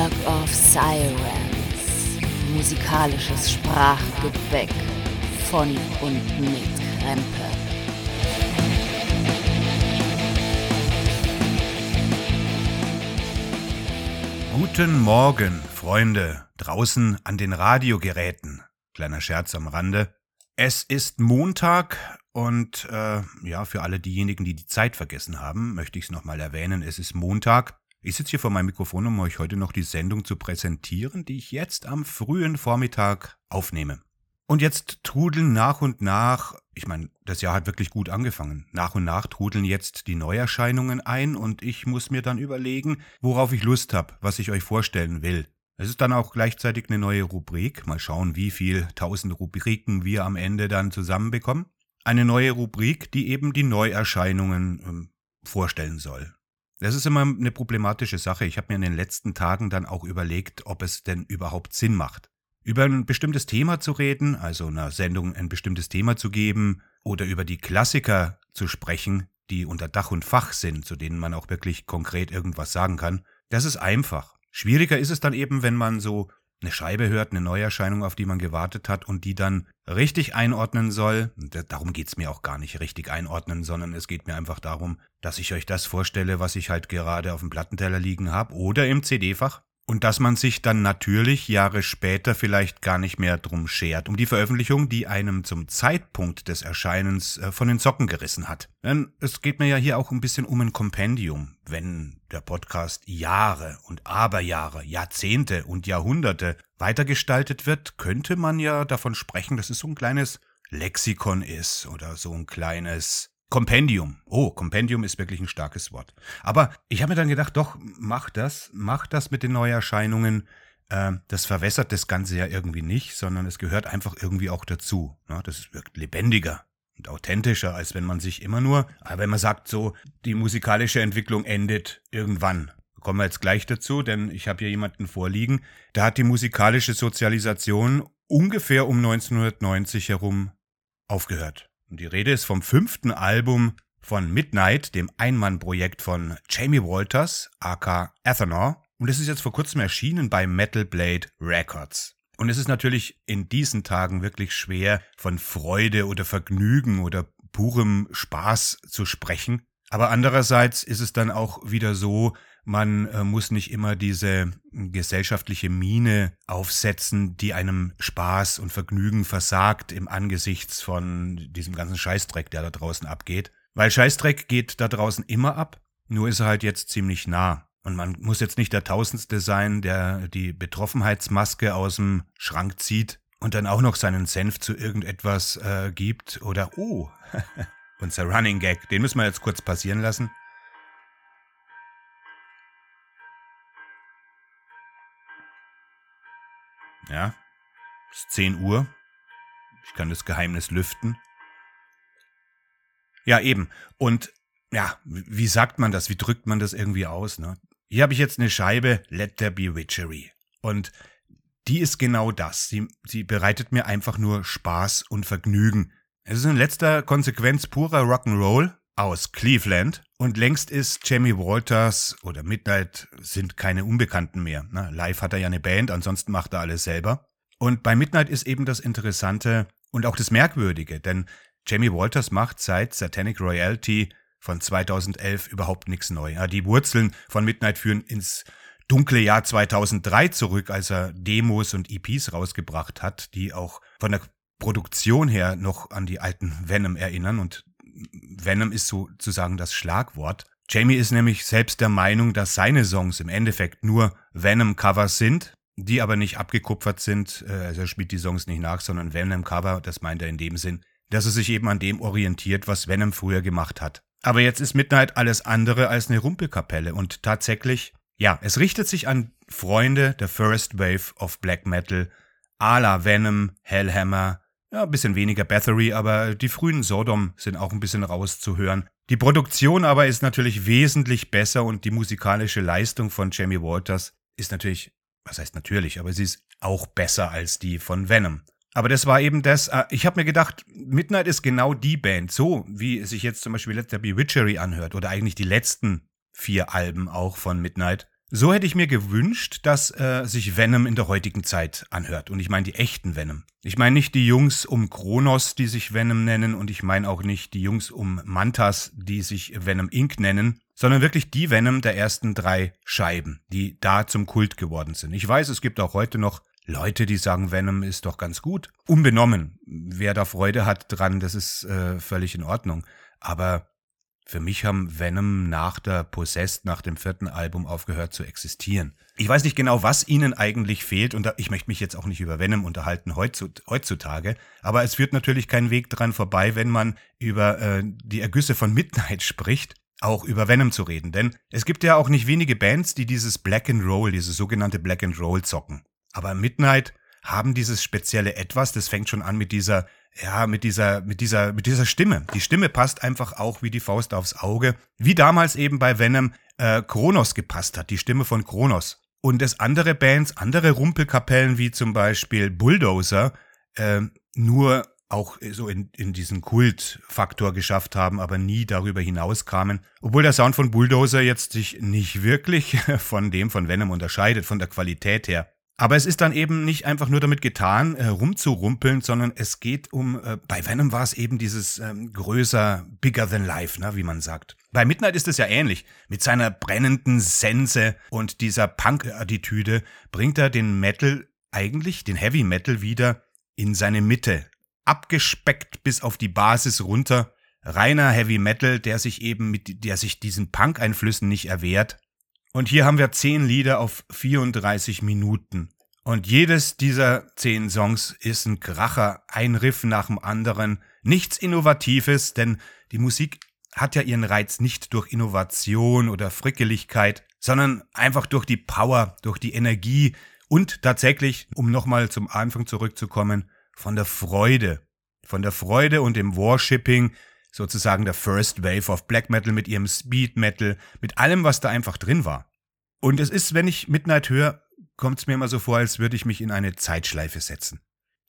Work of Sirens. Musikalisches Sprachgebäck von und mit Krempe. Guten Morgen, Freunde, draußen an den Radiogeräten. Kleiner Scherz am Rande. Es ist Montag und äh, ja, für alle diejenigen, die die Zeit vergessen haben, möchte ich es nochmal erwähnen. Es ist Montag, ich sitze hier vor meinem Mikrofon, um euch heute noch die Sendung zu präsentieren, die ich jetzt am frühen Vormittag aufnehme. Und jetzt trudeln nach und nach, ich meine, das Jahr hat wirklich gut angefangen, nach und nach trudeln jetzt die Neuerscheinungen ein und ich muss mir dann überlegen, worauf ich Lust habe, was ich euch vorstellen will. Es ist dann auch gleichzeitig eine neue Rubrik. Mal schauen, wie viel tausend Rubriken wir am Ende dann zusammenbekommen. Eine neue Rubrik, die eben die Neuerscheinungen ähm, vorstellen soll. Das ist immer eine problematische Sache. Ich habe mir in den letzten Tagen dann auch überlegt, ob es denn überhaupt Sinn macht. Über ein bestimmtes Thema zu reden, also einer Sendung ein bestimmtes Thema zu geben oder über die Klassiker zu sprechen, die unter Dach und Fach sind, zu denen man auch wirklich konkret irgendwas sagen kann, das ist einfach. Schwieriger ist es dann eben, wenn man so eine Scheibe hört, eine Neuerscheinung, auf die man gewartet hat und die dann richtig einordnen soll. Darum geht's mir auch gar nicht richtig einordnen, sondern es geht mir einfach darum, dass ich euch das vorstelle, was ich halt gerade auf dem Plattenteller liegen habe oder im CD-Fach und dass man sich dann natürlich Jahre später vielleicht gar nicht mehr drum schert, um die Veröffentlichung, die einem zum Zeitpunkt des Erscheinens äh, von den Socken gerissen hat. Denn es geht mir ja hier auch ein bisschen um ein Kompendium. Wenn der Podcast Jahre und Aberjahre, Jahrzehnte und Jahrhunderte weitergestaltet wird, könnte man ja davon sprechen, dass es so ein kleines Lexikon ist oder so ein kleines Kompendium. Oh, Kompendium ist wirklich ein starkes Wort. Aber ich habe mir dann gedacht, doch, mach das, mach das mit den Neuerscheinungen. Äh, das verwässert das Ganze ja irgendwie nicht, sondern es gehört einfach irgendwie auch dazu. Ne? Das wirkt lebendiger und authentischer, als wenn man sich immer nur, äh, wenn man sagt so, die musikalische Entwicklung endet irgendwann. Kommen wir jetzt gleich dazu, denn ich habe hier jemanden vorliegen, da hat die musikalische Sozialisation ungefähr um 1990 herum aufgehört. Und die Rede ist vom fünften Album von Midnight, dem Einmannprojekt von Jamie Walters, aka Athanor. Und es ist jetzt vor kurzem erschienen bei Metal Blade Records. Und es ist natürlich in diesen Tagen wirklich schwer, von Freude oder Vergnügen oder purem Spaß zu sprechen. Aber andererseits ist es dann auch wieder so, man äh, muss nicht immer diese gesellschaftliche Mine aufsetzen, die einem Spaß und Vergnügen versagt im Angesichts von diesem ganzen Scheißdreck, der da draußen abgeht. Weil Scheißdreck geht da draußen immer ab, nur ist er halt jetzt ziemlich nah. Und man muss jetzt nicht der Tausendste sein, der die Betroffenheitsmaske aus dem Schrank zieht und dann auch noch seinen Senf zu irgendetwas äh, gibt oder, oh, unser Running Gag, den müssen wir jetzt kurz passieren lassen. Ja, es ist 10 Uhr. Ich kann das Geheimnis lüften. Ja, eben. Und ja, wie sagt man das? Wie drückt man das irgendwie aus? Ne? Hier habe ich jetzt eine Scheibe Let There Be Witchery. Und die ist genau das. Sie, sie bereitet mir einfach nur Spaß und Vergnügen. Es ist in letzter Konsequenz purer Rock'n'Roll aus Cleveland und längst ist Jamie Walters oder Midnight sind keine Unbekannten mehr. Ne? Live hat er ja eine Band, ansonsten macht er alles selber. Und bei Midnight ist eben das Interessante und auch das Merkwürdige, denn Jamie Walters macht seit Satanic Royalty von 2011 überhaupt nichts neu. Ja, die Wurzeln von Midnight führen ins dunkle Jahr 2003 zurück, als er Demos und EPs rausgebracht hat, die auch von der Produktion her noch an die alten Venom erinnern und Venom ist sozusagen das Schlagwort. Jamie ist nämlich selbst der Meinung, dass seine Songs im Endeffekt nur Venom-Covers sind, die aber nicht abgekupfert sind. Äh, also er spielt die Songs nicht nach, sondern Venom-Cover, das meint er in dem Sinn, dass er sich eben an dem orientiert, was Venom früher gemacht hat. Aber jetzt ist Midnight alles andere als eine Rumpelkapelle und tatsächlich, ja, es richtet sich an Freunde der First Wave of Black Metal, a la Venom, Hellhammer, ja, ein bisschen weniger Bathory, aber die frühen Sodom sind auch ein bisschen rauszuhören. Die Produktion aber ist natürlich wesentlich besser und die musikalische Leistung von Jamie Walters ist natürlich, was heißt natürlich, aber sie ist auch besser als die von Venom. Aber das war eben das, äh, ich habe mir gedacht, Midnight ist genau die Band, so wie sich jetzt zum Beispiel Let There Be Witchery anhört oder eigentlich die letzten vier Alben auch von Midnight. So hätte ich mir gewünscht, dass äh, sich Venom in der heutigen Zeit anhört. Und ich meine die echten Venom. Ich meine nicht die Jungs um Kronos, die sich Venom nennen, und ich meine auch nicht die Jungs um Mantas, die sich Venom Inc. nennen, sondern wirklich die Venom der ersten drei Scheiben, die da zum Kult geworden sind. Ich weiß, es gibt auch heute noch Leute, die sagen, Venom ist doch ganz gut. Unbenommen. Wer da Freude hat dran, das ist äh, völlig in Ordnung. Aber für mich haben Venom nach der Possessed, nach dem vierten Album aufgehört zu existieren. Ich weiß nicht genau, was ihnen eigentlich fehlt und ich möchte mich jetzt auch nicht über Venom unterhalten heutzutage, aber es führt natürlich kein Weg dran vorbei, wenn man über äh, die Ergüsse von Midnight spricht, auch über Venom zu reden. Denn es gibt ja auch nicht wenige Bands, die dieses Black and Roll, dieses sogenannte Black and Roll zocken. Aber Midnight haben dieses spezielle Etwas, das fängt schon an mit dieser ja, mit dieser, mit dieser, mit dieser Stimme. Die Stimme passt einfach auch wie die Faust aufs Auge, wie damals eben bei Venom äh, Kronos gepasst hat, die Stimme von Kronos. Und es andere Bands, andere Rumpelkapellen wie zum Beispiel Bulldozer, äh, nur auch so in, in diesen Kultfaktor geschafft haben, aber nie darüber hinaus kamen. Obwohl der Sound von Bulldozer jetzt sich nicht wirklich von dem von Venom unterscheidet, von der Qualität her. Aber es ist dann eben nicht einfach nur damit getan, äh, rumzurumpeln, sondern es geht um, äh, bei Venom war es eben dieses ähm, größer, bigger than life, ne, wie man sagt. Bei Midnight ist es ja ähnlich. Mit seiner brennenden Sense und dieser Punk-Attitüde bringt er den Metal, eigentlich den Heavy Metal wieder in seine Mitte. Abgespeckt bis auf die Basis runter. Reiner Heavy Metal, der sich eben mit, der sich diesen Punk-Einflüssen nicht erwehrt und hier haben wir zehn Lieder auf 34 Minuten. Und jedes dieser zehn Songs ist ein Kracher, ein Riff nach dem anderen. Nichts Innovatives, denn die Musik hat ja ihren Reiz nicht durch Innovation oder Frickeligkeit, sondern einfach durch die Power, durch die Energie und tatsächlich, um nochmal zum Anfang zurückzukommen, von der Freude. Von der Freude und dem Worshipping, sozusagen der First Wave of Black Metal mit ihrem Speed Metal, mit allem, was da einfach drin war. Und es ist, wenn ich Midnight höre, kommt es mir immer so vor, als würde ich mich in eine Zeitschleife setzen.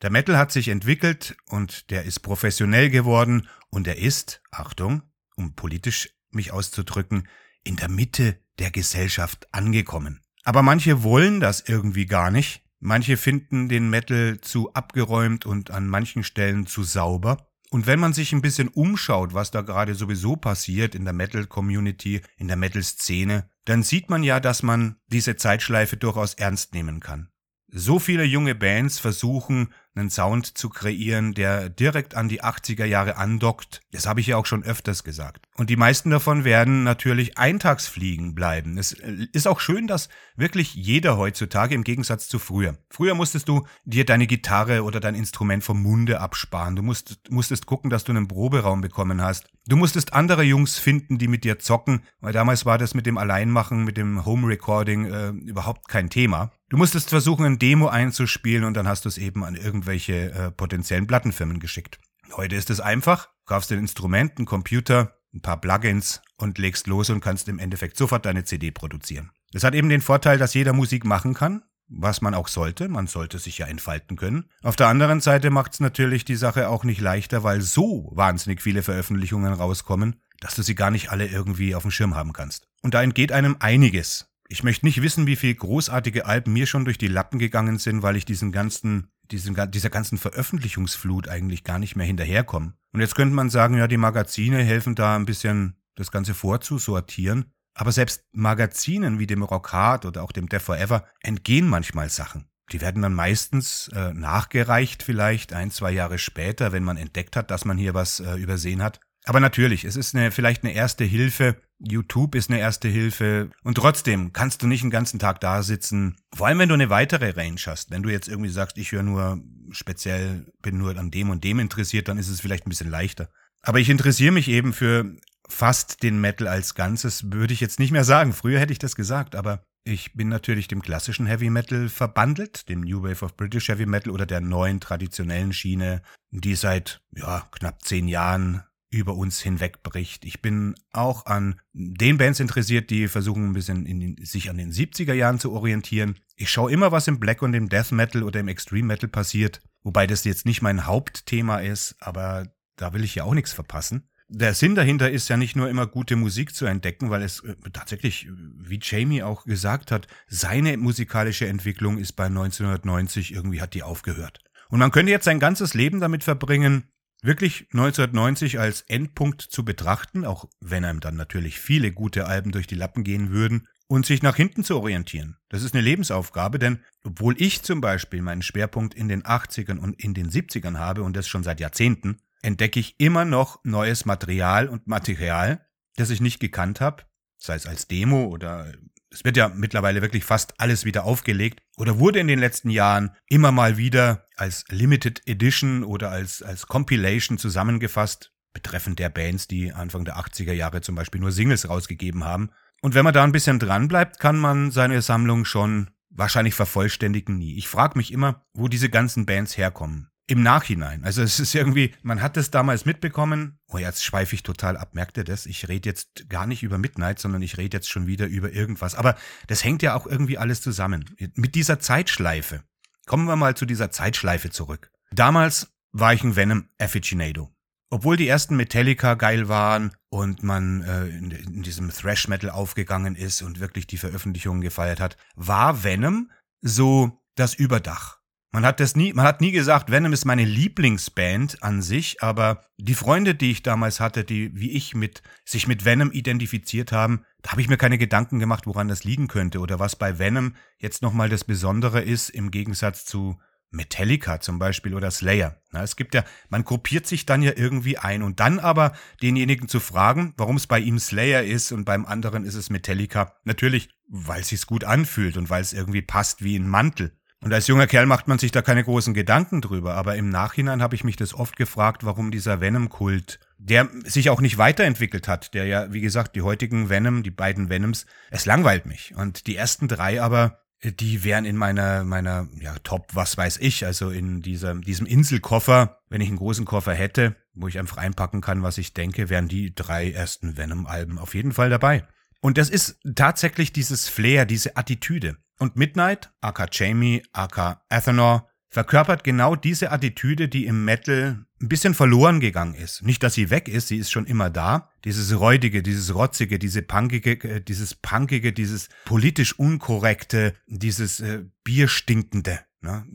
Der Metal hat sich entwickelt und der ist professionell geworden und er ist, Achtung, um politisch mich auszudrücken, in der Mitte der Gesellschaft angekommen. Aber manche wollen das irgendwie gar nicht. Manche finden den Metal zu abgeräumt und an manchen Stellen zu sauber. Und wenn man sich ein bisschen umschaut, was da gerade sowieso passiert in der Metal-Community, in der Metal-Szene, dann sieht man ja, dass man diese Zeitschleife durchaus ernst nehmen kann. So viele junge Bands versuchen, einen Sound zu kreieren, der direkt an die 80er Jahre andockt. Das habe ich ja auch schon öfters gesagt. Und die meisten davon werden natürlich Eintagsfliegen bleiben. Es äh, ist auch schön, dass wirklich jeder heutzutage im Gegensatz zu früher. Früher musstest du dir deine Gitarre oder dein Instrument vom Munde absparen. Du musst, musstest gucken, dass du einen Proberaum bekommen hast. Du musstest andere Jungs finden, die mit dir zocken, weil damals war das mit dem Alleinmachen, mit dem Home Recording äh, überhaupt kein Thema. Du musstest versuchen, ein Demo einzuspielen und dann hast du es eben an irgendwelche äh, potenziellen Plattenfirmen geschickt. Heute ist es einfach, kaufst ein Instrument, einen Computer, ein paar Plugins und legst los und kannst im Endeffekt sofort deine CD produzieren. Das hat eben den Vorteil, dass jeder Musik machen kann, was man auch sollte. Man sollte sich ja entfalten können. Auf der anderen Seite macht es natürlich die Sache auch nicht leichter, weil so wahnsinnig viele Veröffentlichungen rauskommen, dass du sie gar nicht alle irgendwie auf dem Schirm haben kannst. Und da entgeht einem einiges. Ich möchte nicht wissen, wie viele großartige Alben mir schon durch die Lappen gegangen sind, weil ich diesen ganzen, diesen, dieser ganzen Veröffentlichungsflut eigentlich gar nicht mehr hinterherkomme. Und jetzt könnte man sagen, ja, die Magazine helfen da ein bisschen das Ganze vorzusortieren. Aber selbst Magazinen wie dem Rock Hard oder auch dem Death Forever entgehen manchmal Sachen. Die werden dann meistens äh, nachgereicht, vielleicht ein, zwei Jahre später, wenn man entdeckt hat, dass man hier was äh, übersehen hat. Aber natürlich, es ist eine, vielleicht eine erste Hilfe. YouTube ist eine erste Hilfe. Und trotzdem kannst du nicht den ganzen Tag da sitzen. Vor allem, wenn du eine weitere Range hast. Wenn du jetzt irgendwie sagst, ich höre nur speziell, bin nur an dem und dem interessiert, dann ist es vielleicht ein bisschen leichter. Aber ich interessiere mich eben für fast den Metal als Ganzes, würde ich jetzt nicht mehr sagen. Früher hätte ich das gesagt, aber ich bin natürlich dem klassischen Heavy Metal verbandelt, dem New Wave of British Heavy Metal oder der neuen traditionellen Schiene, die seit ja, knapp zehn Jahren über uns hinwegbricht. Ich bin auch an den Bands interessiert, die versuchen ein bisschen den, sich an den 70er Jahren zu orientieren. Ich schaue immer, was im Black und im Death Metal oder im Extreme Metal passiert, wobei das jetzt nicht mein Hauptthema ist, aber da will ich ja auch nichts verpassen. der Sinn dahinter ist ja nicht nur immer gute Musik zu entdecken, weil es äh, tatsächlich, wie Jamie auch gesagt hat, seine musikalische Entwicklung ist bei 1990 irgendwie hat die aufgehört. Und man könnte jetzt sein ganzes Leben damit verbringen, wirklich 1990 als Endpunkt zu betrachten, auch wenn einem dann natürlich viele gute Alben durch die Lappen gehen würden, und sich nach hinten zu orientieren. Das ist eine Lebensaufgabe, denn obwohl ich zum Beispiel meinen Schwerpunkt in den 80ern und in den 70ern habe und das schon seit Jahrzehnten, entdecke ich immer noch neues Material und Material, das ich nicht gekannt habe, sei es als Demo oder es wird ja mittlerweile wirklich fast alles wieder aufgelegt oder wurde in den letzten Jahren immer mal wieder als Limited Edition oder als, als Compilation zusammengefasst, betreffend der Bands, die Anfang der 80er Jahre zum Beispiel nur Singles rausgegeben haben. Und wenn man da ein bisschen dran bleibt, kann man seine Sammlung schon wahrscheinlich vervollständigen nie. Ich frage mich immer, wo diese ganzen Bands herkommen. Im Nachhinein. Also es ist irgendwie, man hat das damals mitbekommen. Oh, jetzt schweife ich total ab. Merkt ihr das? Ich rede jetzt gar nicht über Midnight, sondern ich rede jetzt schon wieder über irgendwas. Aber das hängt ja auch irgendwie alles zusammen. Mit dieser Zeitschleife. Kommen wir mal zu dieser Zeitschleife zurück. Damals war ich ein Venom Aficionado. Obwohl die ersten Metallica geil waren und man äh, in, in diesem Thrash Metal aufgegangen ist und wirklich die Veröffentlichungen gefeiert hat, war Venom so das Überdach. Man hat das nie, man hat nie gesagt, Venom ist meine Lieblingsband an sich, aber die Freunde, die ich damals hatte, die wie ich mit sich mit Venom identifiziert haben, da habe ich mir keine Gedanken gemacht, woran das liegen könnte oder was bei Venom jetzt nochmal das Besondere ist im Gegensatz zu Metallica zum Beispiel oder Slayer. Na, es gibt ja, man gruppiert sich dann ja irgendwie ein und dann aber denjenigen zu fragen, warum es bei ihm Slayer ist und beim anderen ist es Metallica. Natürlich, weil es sich gut anfühlt und weil es irgendwie passt wie ein Mantel. Und als junger Kerl macht man sich da keine großen Gedanken drüber, aber im Nachhinein habe ich mich das oft gefragt, warum dieser Venom-Kult, der sich auch nicht weiterentwickelt hat, der ja, wie gesagt, die heutigen Venom, die beiden Venoms, es langweilt mich. Und die ersten drei aber, die wären in meiner, meiner, ja, Top, was weiß ich, also in dieser, diesem Inselkoffer, wenn ich einen großen Koffer hätte, wo ich einfach einpacken kann, was ich denke, wären die drei ersten Venom-Alben auf jeden Fall dabei. Und das ist tatsächlich dieses Flair, diese Attitüde. Und Midnight, aka Jamie, aka Athenor, verkörpert genau diese Attitüde, die im Metal ein bisschen verloren gegangen ist. Nicht, dass sie weg ist, sie ist schon immer da. Dieses räudige, dieses rotzige, diese punkige, äh, dieses punkige, dieses politisch unkorrekte, dieses äh, bierstinkende. Ne?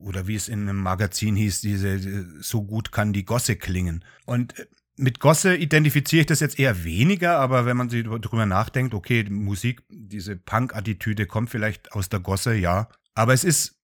Oder wie es in einem Magazin hieß, diese so gut kann die Gosse klingen. Und äh, mit Gosse identifiziere ich das jetzt eher weniger, aber wenn man sich darüber nachdenkt, okay, Musik, diese Punk-Attitüde kommt vielleicht aus der Gosse, ja. Aber es ist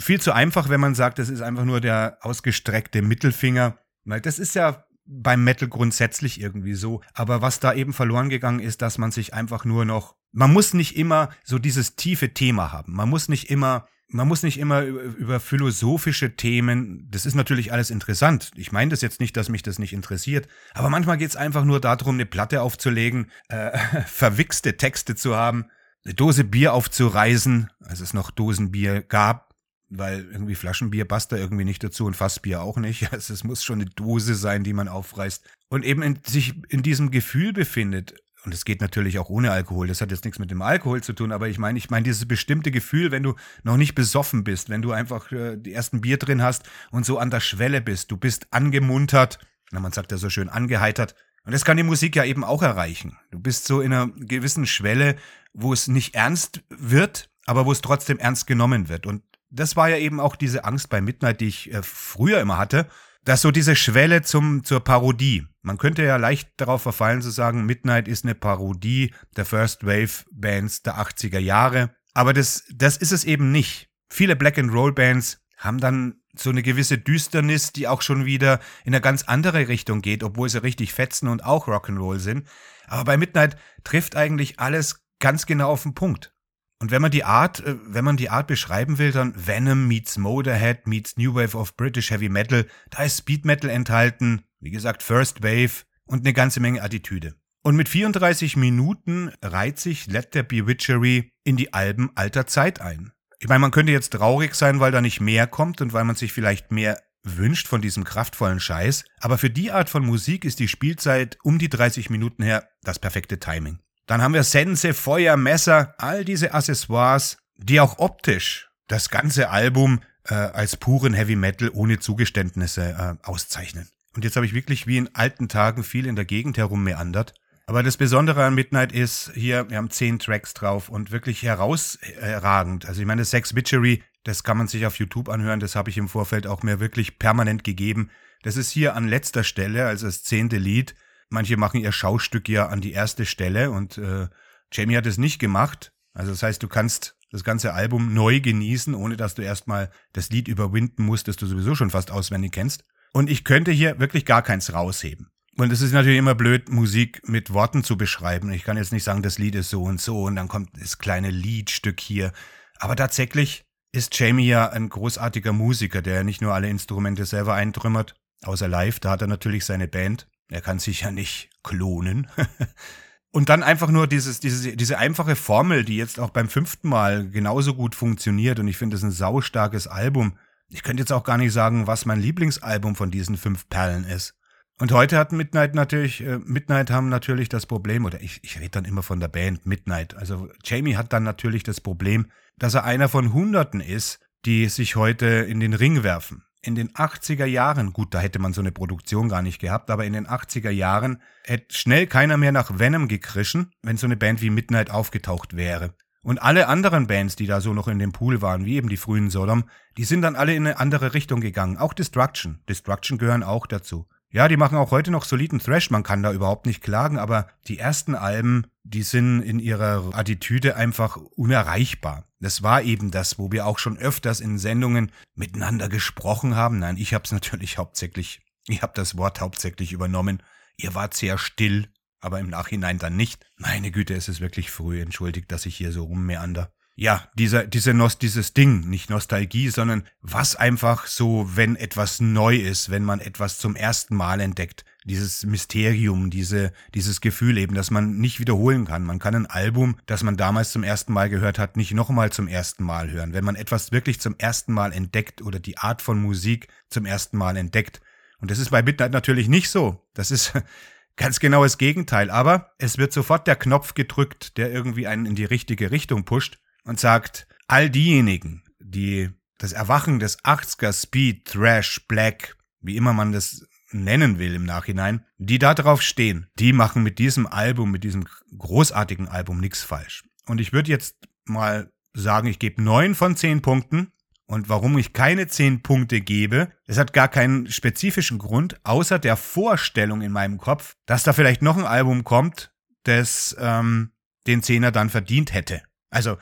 viel zu einfach, wenn man sagt, das ist einfach nur der ausgestreckte Mittelfinger. Weil das ist ja beim Metal grundsätzlich irgendwie so. Aber was da eben verloren gegangen ist, dass man sich einfach nur noch, man muss nicht immer so dieses tiefe Thema haben. Man muss nicht immer, man muss nicht immer über, philosophische Themen, das ist natürlich alles interessant. Ich meine das jetzt nicht, dass mich das nicht interessiert. Aber manchmal geht es einfach nur darum, eine Platte aufzulegen, äh, verwichste Texte zu haben, eine Dose Bier aufzureisen, als es noch Dosenbier gab, weil irgendwie Flaschenbier passt da irgendwie nicht dazu und Fassbier auch nicht. Also es muss schon eine Dose sein, die man aufreißt und eben in, sich in diesem Gefühl befindet. Und es geht natürlich auch ohne Alkohol. Das hat jetzt nichts mit dem Alkohol zu tun, aber ich meine, ich meine dieses bestimmte Gefühl, wenn du noch nicht besoffen bist, wenn du einfach äh, die ersten Bier drin hast und so an der Schwelle bist, du bist angemuntert, na man sagt ja so schön angeheitert. Und das kann die Musik ja eben auch erreichen. Du bist so in einer gewissen Schwelle, wo es nicht ernst wird, aber wo es trotzdem ernst genommen wird. Und das war ja eben auch diese Angst bei Midnight, die ich äh, früher immer hatte, dass so diese Schwelle zum, zur Parodie. Man könnte ja leicht darauf verfallen zu sagen, Midnight ist eine Parodie der First Wave Bands der 80er Jahre. Aber das, das ist es eben nicht. Viele Black and Roll Bands haben dann so eine gewisse Düsternis, die auch schon wieder in eine ganz andere Richtung geht, obwohl sie richtig fetzen und auch Rock'n'Roll sind. Aber bei Midnight trifft eigentlich alles ganz genau auf den Punkt. Und wenn man die Art, äh, wenn man die Art beschreiben will, dann Venom meets Motorhead meets New Wave of British Heavy Metal, da ist Speed Metal enthalten, wie gesagt First Wave und eine ganze Menge Attitüde. Und mit 34 Minuten reiht sich Let There Be Witchery in die Alben alter Zeit ein. Ich meine, man könnte jetzt traurig sein, weil da nicht mehr kommt und weil man sich vielleicht mehr wünscht von diesem kraftvollen Scheiß, aber für die Art von Musik ist die Spielzeit um die 30 Minuten her das perfekte Timing. Dann haben wir Sense, Feuer, Messer, all diese Accessoires, die auch optisch das ganze Album äh, als puren Heavy Metal ohne Zugeständnisse äh, auszeichnen. Und jetzt habe ich wirklich wie in alten Tagen viel in der Gegend herummeandert. Aber das Besondere an Midnight ist, hier, wir haben zehn Tracks drauf und wirklich herausragend. Also ich meine, Sex Witchery, das kann man sich auf YouTube anhören, das habe ich im Vorfeld auch mir wirklich permanent gegeben. Das ist hier an letzter Stelle, also das zehnte Lied. Manche machen ihr Schaustück ja an die erste Stelle und äh, Jamie hat es nicht gemacht. Also das heißt, du kannst das ganze Album neu genießen, ohne dass du erstmal das Lied überwinden musst, das du sowieso schon fast auswendig kennst. Und ich könnte hier wirklich gar keins rausheben. Und es ist natürlich immer blöd, Musik mit Worten zu beschreiben. Ich kann jetzt nicht sagen, das Lied ist so und so und dann kommt das kleine Liedstück hier. Aber tatsächlich ist Jamie ja ein großartiger Musiker, der nicht nur alle Instrumente selber eintrümmert, außer live, da hat er natürlich seine Band. Er kann sich ja nicht klonen. und dann einfach nur dieses, diese, diese einfache Formel, die jetzt auch beim fünften Mal genauso gut funktioniert. Und ich finde es ein saustarkes Album. Ich könnte jetzt auch gar nicht sagen, was mein Lieblingsalbum von diesen fünf Perlen ist. Und heute hat Midnight natürlich, äh, Midnight haben natürlich das Problem, oder ich, ich rede dann immer von der Band Midnight. Also Jamie hat dann natürlich das Problem, dass er einer von Hunderten ist, die sich heute in den Ring werfen. In den 80er Jahren, gut, da hätte man so eine Produktion gar nicht gehabt, aber in den 80er Jahren hätte schnell keiner mehr nach Venom gekrischen, wenn so eine Band wie Midnight aufgetaucht wäre. Und alle anderen Bands, die da so noch in dem Pool waren, wie eben die frühen Sodom, die sind dann alle in eine andere Richtung gegangen. Auch Destruction. Destruction gehören auch dazu. Ja, die machen auch heute noch soliden Thrash, man kann da überhaupt nicht klagen, aber die ersten Alben, die sind in ihrer Attitüde einfach unerreichbar. Das war eben das, wo wir auch schon öfters in Sendungen miteinander gesprochen haben. Nein, ich hab's natürlich hauptsächlich, ich hab das Wort hauptsächlich übernommen. Ihr wart sehr still, aber im Nachhinein dann nicht. Meine Güte, es ist wirklich früh, entschuldigt, dass ich hier so rummeander ja, dieser, diese Nost, dieses Ding, nicht Nostalgie, sondern was einfach so, wenn etwas neu ist, wenn man etwas zum ersten Mal entdeckt, dieses Mysterium, diese, dieses Gefühl eben, dass man nicht wiederholen kann. Man kann ein Album, das man damals zum ersten Mal gehört hat, nicht nochmal zum ersten Mal hören. Wenn man etwas wirklich zum ersten Mal entdeckt oder die Art von Musik zum ersten Mal entdeckt. Und das ist bei Midnight natürlich nicht so. Das ist ganz genau das Gegenteil. Aber es wird sofort der Knopf gedrückt, der irgendwie einen in die richtige Richtung pusht und sagt, all diejenigen, die das Erwachen des 80er Speed, Thrash, Black, wie immer man das nennen will im Nachhinein, die da drauf stehen, die machen mit diesem Album, mit diesem großartigen Album nichts falsch. Und ich würde jetzt mal sagen, ich gebe neun von zehn Punkten. Und warum ich keine zehn Punkte gebe, es hat gar keinen spezifischen Grund, außer der Vorstellung in meinem Kopf, dass da vielleicht noch ein Album kommt, das ähm, den Zehner dann verdient hätte. Also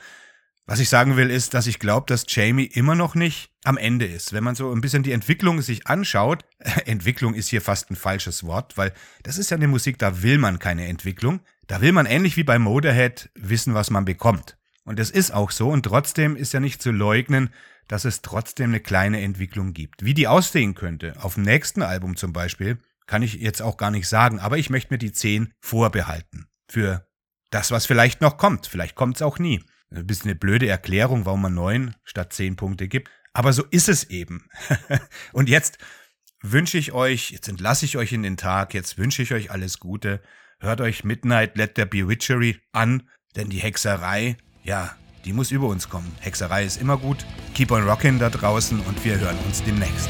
was ich sagen will, ist, dass ich glaube, dass Jamie immer noch nicht am Ende ist. Wenn man so ein bisschen die Entwicklung sich anschaut, Entwicklung ist hier fast ein falsches Wort, weil das ist ja eine Musik, da will man keine Entwicklung. Da will man ähnlich wie bei Motorhead wissen, was man bekommt. Und das ist auch so und trotzdem ist ja nicht zu leugnen, dass es trotzdem eine kleine Entwicklung gibt. Wie die aussehen könnte, auf dem nächsten Album zum Beispiel, kann ich jetzt auch gar nicht sagen, aber ich möchte mir die 10 vorbehalten. Für das, was vielleicht noch kommt. Vielleicht kommt es auch nie. Ein bisschen eine blöde Erklärung, warum man neun statt zehn Punkte gibt. Aber so ist es eben. und jetzt wünsche ich euch, jetzt entlasse ich euch in den Tag, jetzt wünsche ich euch alles Gute. Hört euch Midnight Let There Be Witchery an, denn die Hexerei, ja, die muss über uns kommen. Hexerei ist immer gut. Keep on rockin' da draußen und wir hören uns demnächst.